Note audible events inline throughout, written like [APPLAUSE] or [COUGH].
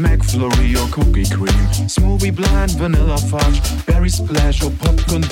McFlurry or cookie cream, smoothie Blend, vanilla fudge, berry splash or popcorn.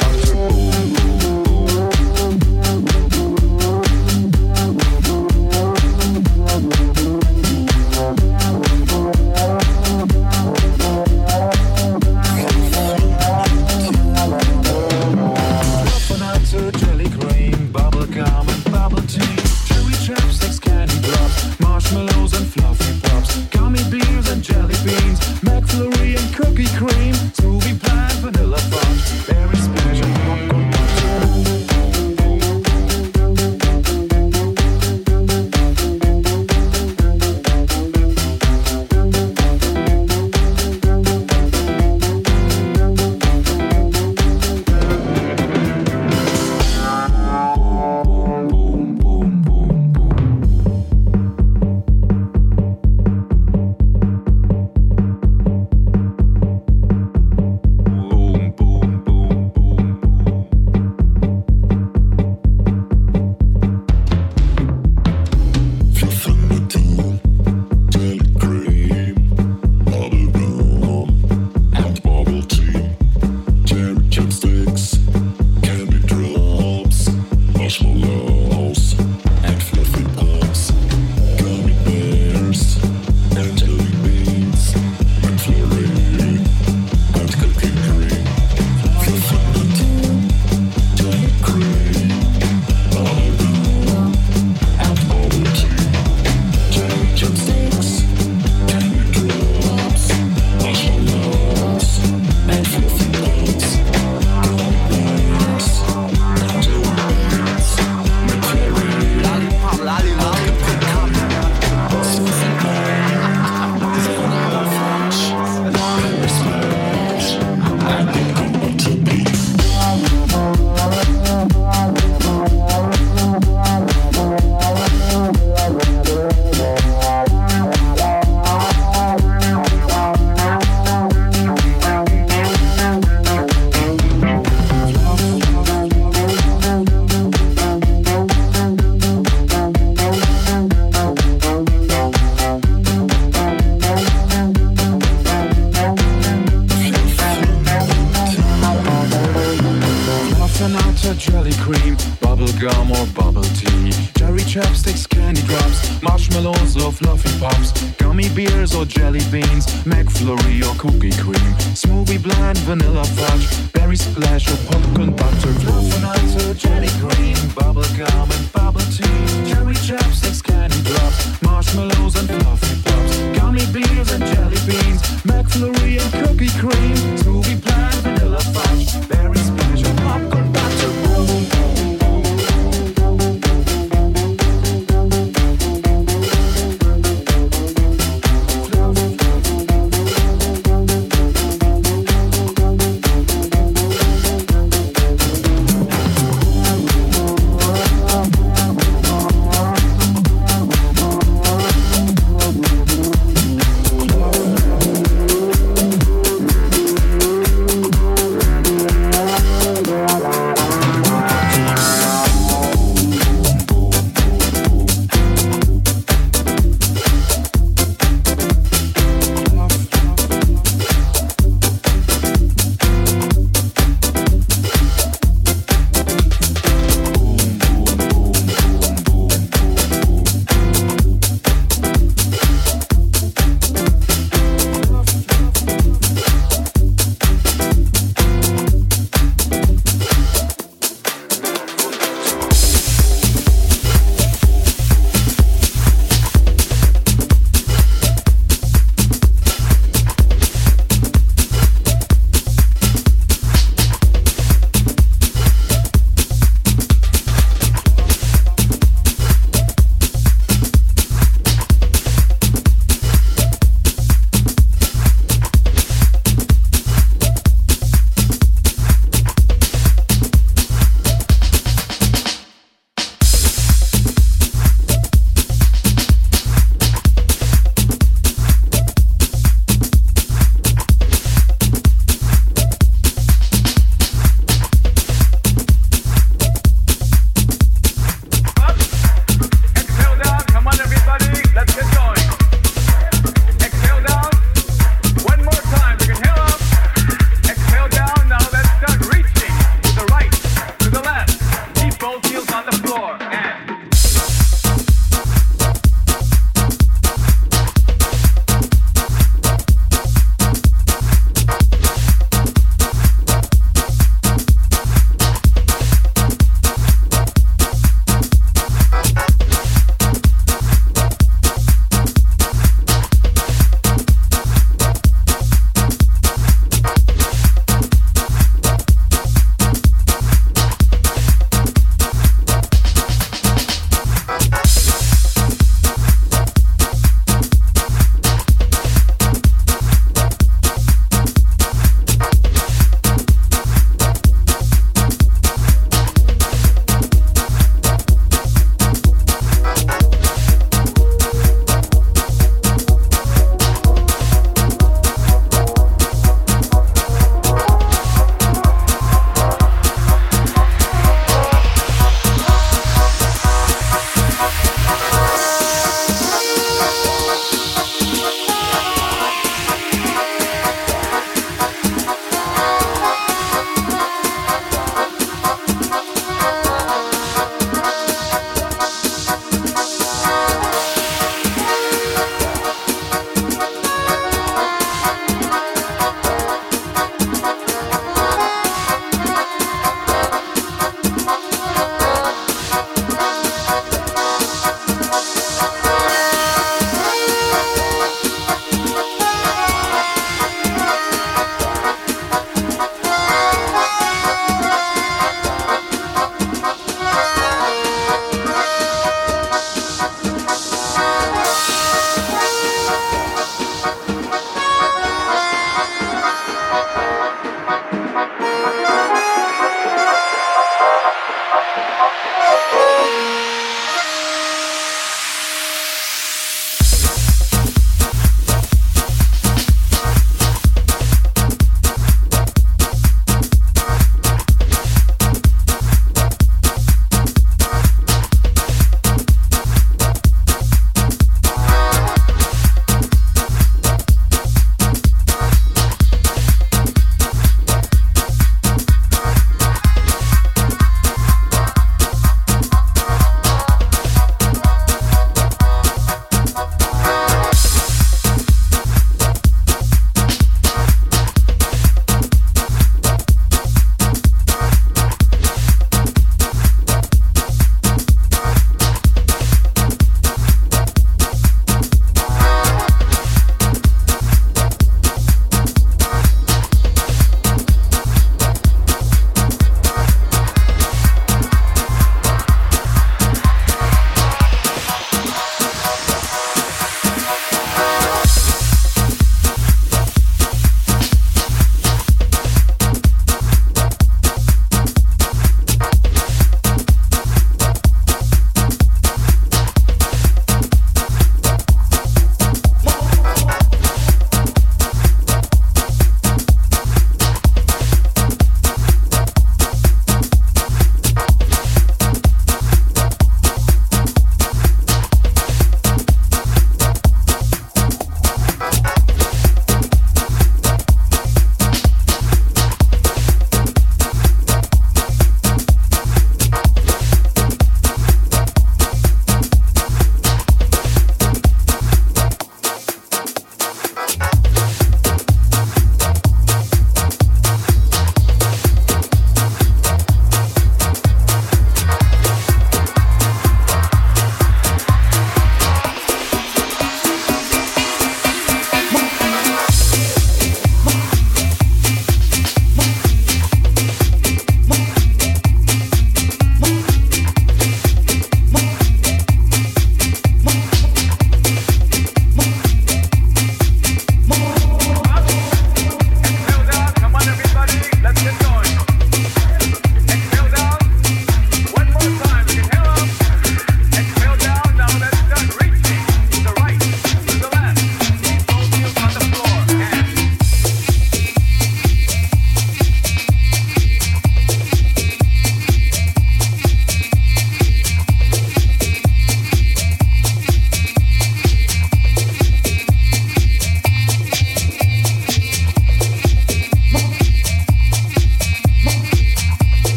bubblegum.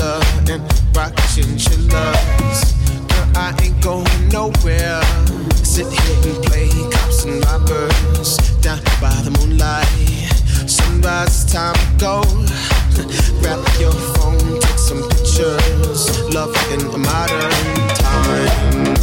and rocking chillers. Girl, I ain't going nowhere. Sit here and play cops and robbers down by the moonlight. Sunrise time to go. [LAUGHS] Grab your phone, take some pictures. Love in the modern time.